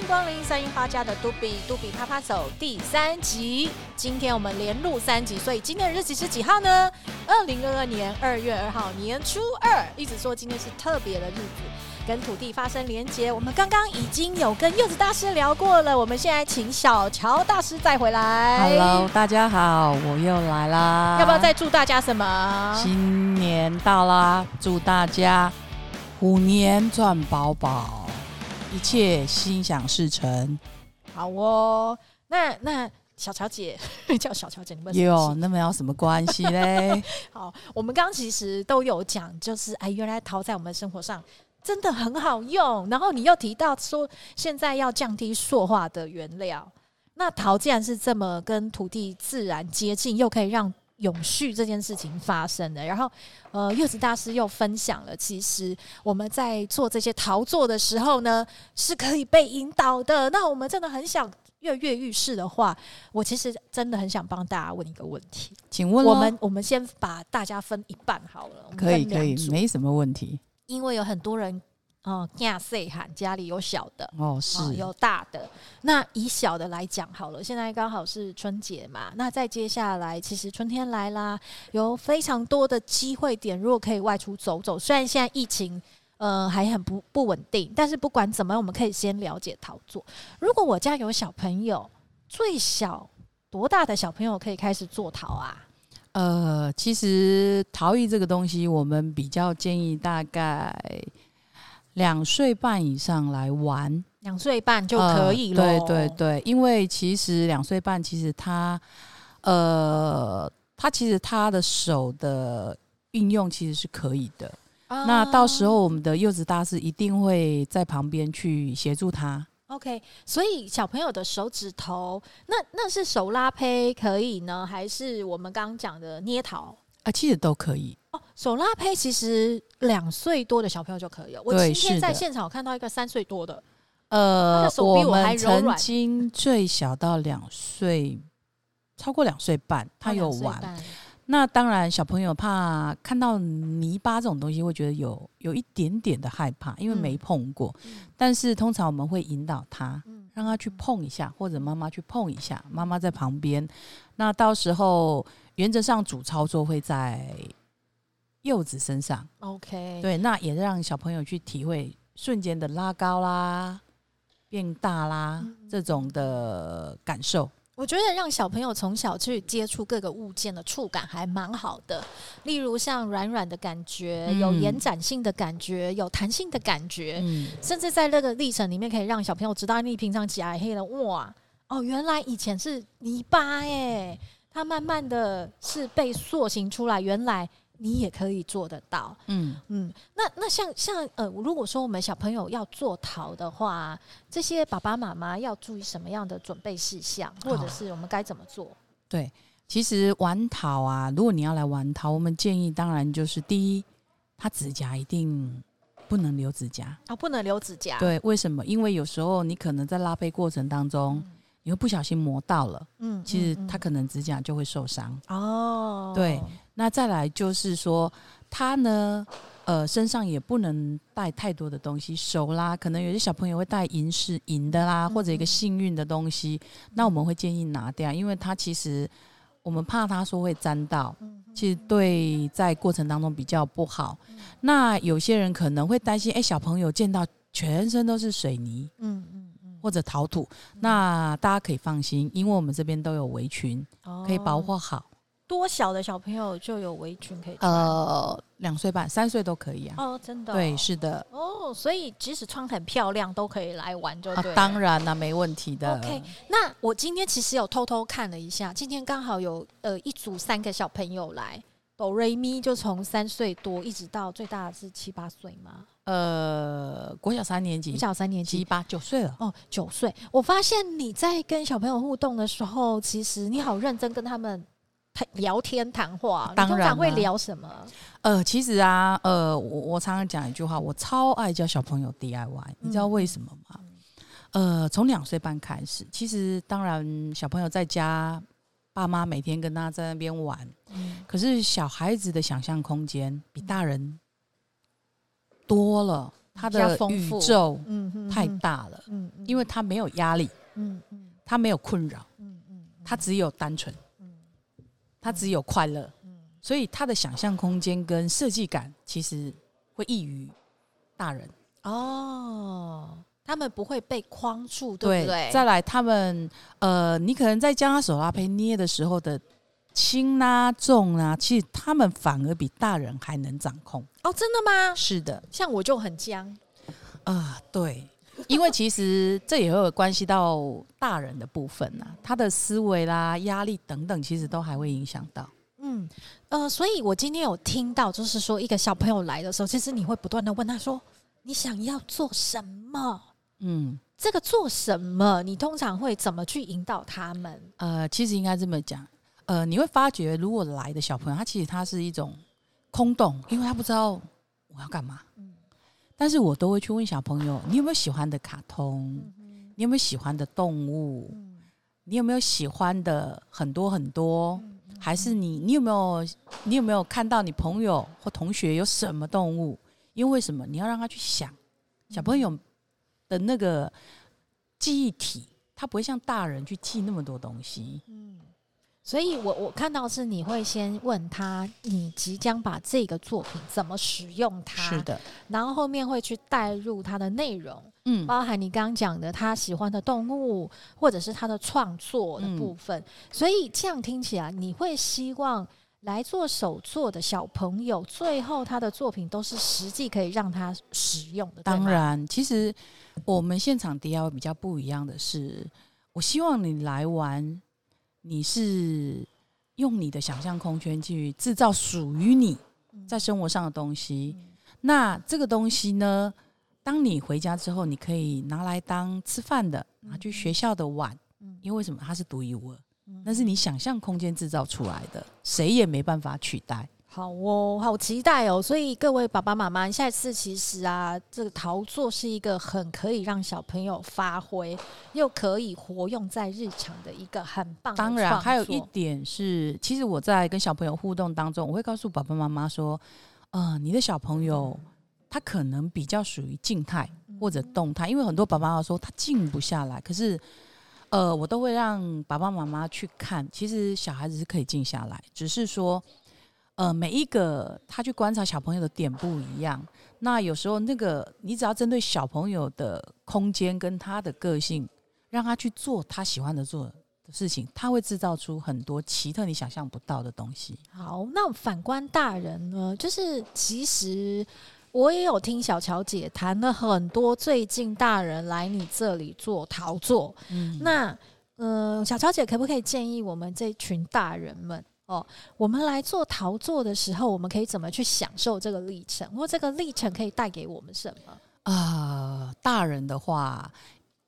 迎光临三樱花家的杜比杜比啪啪手第三集。今天我们连录三集，所以今天的日期是几号呢？二零二二年二月二号，年初二。一直说今天是特别的日子，跟土地发生连结。我们刚刚已经有跟柚子大师聊过了，我们现在请小乔大师再回来。Hello，大家好，我又来啦。要不要再祝大家什么？新年到啦，祝大家虎年赚饱饱。一切心想事成，好哦。那那小乔姐 叫小乔姐，你们有那么有什么关系嘞？好，我们刚刚其实都有讲，就是哎，原来陶在我们生活上真的很好用。然后你又提到说，现在要降低塑化的原料，那陶既然是这么跟土地自然接近，又可以让永续这件事情发生的，然后，呃，柚子大师又分享了，其实我们在做这些陶作的时候呢，是可以被引导的。那我们真的很想跃跃欲试的话，我其实真的很想帮大家问一个问题，请问我们我们先把大家分一半好了，可以可以，没什么问题，因为有很多人。哦，家细汉家里有小的哦，是、哦、有大的。那以小的来讲好了，现在刚好是春节嘛。那再接下来，其实春天来啦，有非常多的机会点，如果可以外出走走。虽然现在疫情呃还很不不稳定，但是不管怎么样，我们可以先了解陶作。如果我家有小朋友，最小多大的小朋友可以开始做陶啊？呃，其实陶艺这个东西，我们比较建议大概。两岁半以上来玩，两岁半就可以了。对对对，因为其实两岁半，其实他，呃，他其实他的手的运用其实是可以的。啊、那到时候我们的柚子大师一定会在旁边去协助他。OK，所以小朋友的手指头，那那是手拉胚可以呢，还是我们刚刚讲的捏陶？啊，其实都可以哦。手拉胚其实两岁多的小朋友就可以了。我今天在现场看到一个三岁多的，呃，手比我们曾经最小到两岁，超过两岁半，他有玩。那当然，小朋友怕看到泥巴这种东西，会觉得有有一点点的害怕，因为没碰过。嗯、但是通常我们会引导他，让他去碰一下，或者妈妈去碰一下，妈妈在旁边。那到时候。原则上主操作会在柚子身上，OK，对，那也让小朋友去体会瞬间的拉高啦、变大啦、嗯、这种的感受。我觉得让小朋友从小去接触各个物件的触感还蛮好的，例如像软软的感觉、嗯、有延展性的感觉、有弹性的感觉，嗯、甚至在那个历程里面可以让小朋友知道，你平常夹黑了哇哦，原来以前是泥巴哎。它慢慢的是被塑形出来，原来你也可以做得到。嗯嗯，那那像像呃，如果说我们小朋友要做陶的话，这些爸爸妈妈要注意什么样的准备事项，或者是我们该怎么做？对，其实玩陶啊，如果你要来玩陶，我们建议当然就是第一，他指甲一定不能留指甲啊，不能留指甲。对，为什么？因为有时候你可能在拉胚过程当中。嗯你会不小心磨到了，嗯，其实他可能指甲就会受伤哦。对，那再来就是说，他呢，呃，身上也不能带太多的东西，手啦，可能有些小朋友会带银饰、银的啦，或者一个幸运的东西，那我们会建议拿掉，因为他其实我们怕他说会沾到，其实对在过程当中比较不好。那有些人可能会担心，哎，小朋友见到全身都是水泥，嗯嗯。或者陶土，那大家可以放心，因为我们这边都有围裙，哦、可以保护好。多小的小朋友就有围裙可以穿？呃，两岁半、三岁都可以啊。哦，真的、哦？对，是的。哦，所以即使穿很漂亮，都可以来玩，就对、啊。当然啦、啊，没问题的。OK，那我今天其实有偷偷看了一下，今天刚好有呃一组三个小朋友来，哆瑞咪就从三岁多一直到最大的是七八岁吗？呃，国小三年级，国小三年级，七八九岁了哦，九岁。我发现你在跟小朋友互动的时候，其实你好认真跟他们谈聊天谈话。当然，通常会聊什么？呃，其实啊，呃，我我常常讲一句话，我超爱教小朋友 DIY，嗯，你知道为什么吗？呃，从两岁半开始，其实当然小朋友在家，爸妈每天跟他在那边玩，嗯，可是小孩子的想象空间比大人。多了，他的宇宙，嗯，太大了，嗯，因为他没有压力，嗯嗯，他没有困扰，嗯嗯，他只有单纯，嗯，他只有快乐，嗯，所以他的想象空间跟设计感其实会异于大人。哦，他们不会被框住，对不对？再来，他们呃，你可能在将他手拉胚捏的时候的轻啊重啊，其实他们反而比大人还能掌控哦，真的吗？是的，像我就很僵啊、呃，对。因为其实这也会有关系到大人的部分呐、啊，他的思维啦、压力等等，其实都还会影响到。嗯，呃，所以我今天有听到，就是说一个小朋友来的时候，其实你会不断的问他说：“你想要做什么？”嗯，这个做什么？你通常会怎么去引导他们？呃，其实应该这么讲，呃，你会发觉，如果来的小朋友，他其实他是一种空洞，因为他不知道我要干嘛。嗯。但是我都会去问小朋友：你有没有喜欢的卡通？你有没有喜欢的动物？你有没有喜欢的很多很多？还是你你有没有你有没有看到你朋友或同学有什么动物？因为什么？你要让他去想。小朋友的那个记忆体，他不会像大人去记那么多东西。所以我我看到是你会先问他，你即将把这个作品怎么使用它？是的，然后后面会去带入它的内容，嗯，包含你刚刚讲的他喜欢的动物，或者是他的创作的部分。嗯，所以这样听起来，你会希望来做手作的小朋友，最后他的作品都是实际可以让他使用的。当然，其实我们现场 DIY 比较不一样的是，我希望你来玩。你是用你的想象空间去制造属于你在生活上的东西，那这个东西呢，当你回家之后，你可以拿来当吃饭的，拿去学校的碗，因为什么？它是独一无二，那是你想象空间制造出来的，谁也没办法取代。好哦，好期待哦！所以各位爸爸妈妈，下一次其实啊，这个陶作是一个很可以让小朋友发挥，又可以活用在日常的一个很棒的。当然，还有一点是，其实我在跟小朋友互动当中，我会告诉爸爸妈妈说，呃，你的小朋友他可能比较属于静态或者动态，因为很多爸爸妈妈说他静不下来，可是，呃，我都会让爸爸妈妈去看，其实小孩子是可以静下来，只是说。呃，每一个他去观察小朋友的点不一样，那有时候那个你只要针对小朋友的空间跟他的个性，让他去做他喜欢的做的事情，他会制造出很多奇特你想象不到的东西。好，那反观大人呢？就是其实我也有听小乔姐谈了很多，最近大人来你这里做陶作，嗯，那呃，小乔姐可不可以建议我们这群大人们？哦，我们来做陶作的时候，我们可以怎么去享受这个历程？或这个历程可以带给我们什么？啊、呃，大人的话，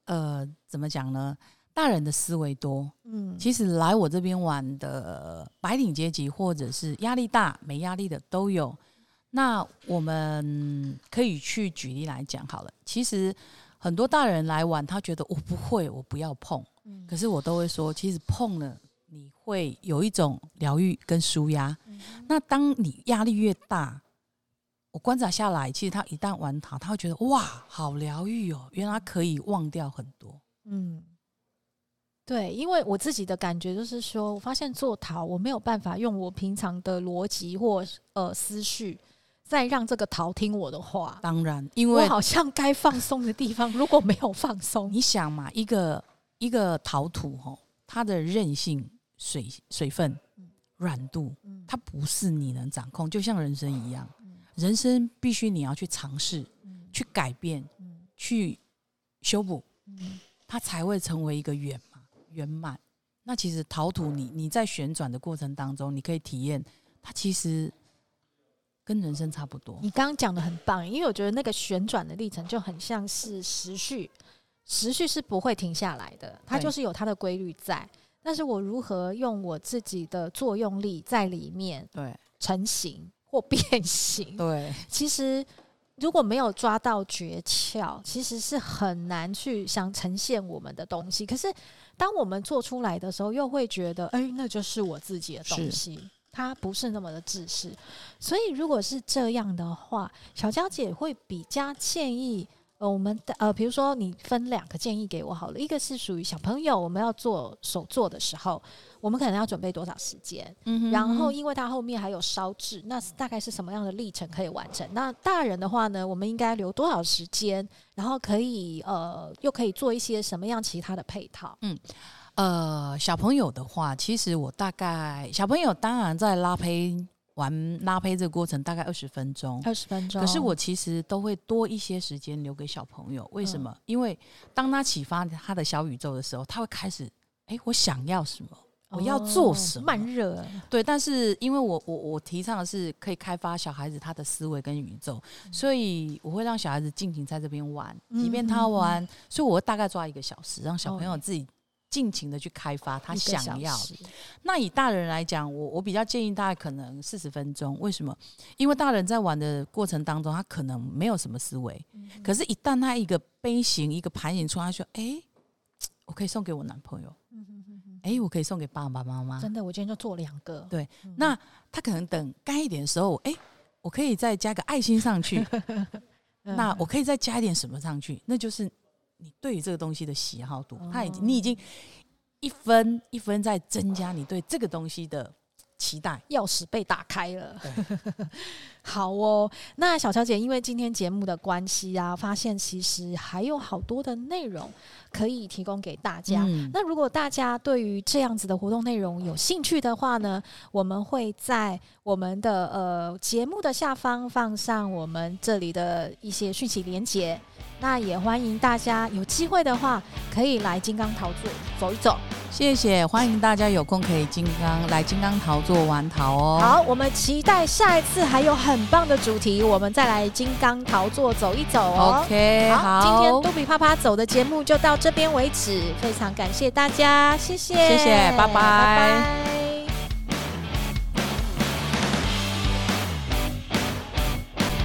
呃，怎么讲呢？大人的思维多，嗯，其实来我这边玩的白领阶级或者是压力大、没压力的都有。那我们可以去举例来讲好了。其实很多大人来玩，他觉得我不会，我不要碰。嗯，可是我都会说，其实碰了。你会有一种疗愈跟舒压。嗯、那当你压力越大，我观察下来，其实他一旦玩陶，他会觉得哇，好疗愈哦！原来可以忘掉很多。嗯，对，因为我自己的感觉就是说，我发现做陶，我没有办法用我平常的逻辑或呃思绪，再让这个陶听我的话。当然，因为我好像该放松的地方，如果没有放松，你想嘛，一个一个陶土吼，它的韧性。水水分、软度，它不是你能掌控，就像人生一样，人生必须你要去尝试、去改变、去修补，它才会成为一个圆嘛圆满。那其实陶土你，你你在旋转的过程当中，你可以体验，它其实跟人生差不多。你刚刚讲的很棒，因为我觉得那个旋转的历程就很像是时序，时序是不会停下来的，它就是有它的规律在。但是我如何用我自己的作用力在里面对成型或变形？对，其实如果没有抓到诀窍，其实是很难去想呈现我们的东西。可是当我们做出来的时候，又会觉得，哎，那就是我自己的东西，它不是那么的自私。所以如果是这样的话，小娇姐会比较建议。呃，我们的呃，比如说你分两个建议给我好了，一个是属于小朋友，我们要做手做的时候，我们可能要准备多少时间？嗯然后因为它后面还有烧制，那大概是什么样的历程可以完成？那大人的话呢，我们应该留多少时间？然后可以呃，又可以做一些什么样其他的配套？嗯，呃，小朋友的话，其实我大概小朋友当然在拉胚。玩拉胚这个过程大概二十分钟，二十分钟。可是我其实都会多一些时间留给小朋友，为什么？嗯、因为当他启发他的小宇宙的时候，他会开始，哎，我想要什么，我要做什么？慢热。对，但是因为我我我提倡的是可以开发小孩子他的思维跟宇宙，嗯、所以我会让小孩子尽情在这边玩，即便他玩，嗯、所以我会大概抓一个小时，让小朋友自己。尽情的去开发他想要。那以大人来讲，我我比较建议大家可能四十分钟。为什么？因为大人在玩的过程当中，他可能没有什么思维。嗯、可是，一旦他一个杯型、一个盘型出来，他说：“哎、欸，我可以送给我男朋友。嗯哼哼哼”哎、欸，我可以送给爸爸妈妈。真的，我今天就做两个。对，嗯、那他可能等干一点的时候，哎、欸，我可以再加个爱心上去。嗯、那我可以再加一点什么上去？那就是。你对于这个东西的喜好度，他已经，你已经一分一分在增加你对这个东西的期待，钥匙被打开了。好哦，那小乔姐，因为今天节目的关系啊，发现其实还有好多的内容可以提供给大家。嗯、那如果大家对于这样子的活动内容有兴趣的话呢，我们会在我们的呃节目的下方放上我们这里的一些讯息连结。那也欢迎大家有机会的话，可以来金刚陶作走一走。谢谢，欢迎大家有空可以金刚来金刚陶作玩陶哦。好，我们期待下一次还有很棒的主题，我们再来金刚陶作走一走哦。OK，好，好，今天杜比啪啪走的节目就到这边为止，非常感谢大家，谢谢，谢谢，拜拜。拜拜。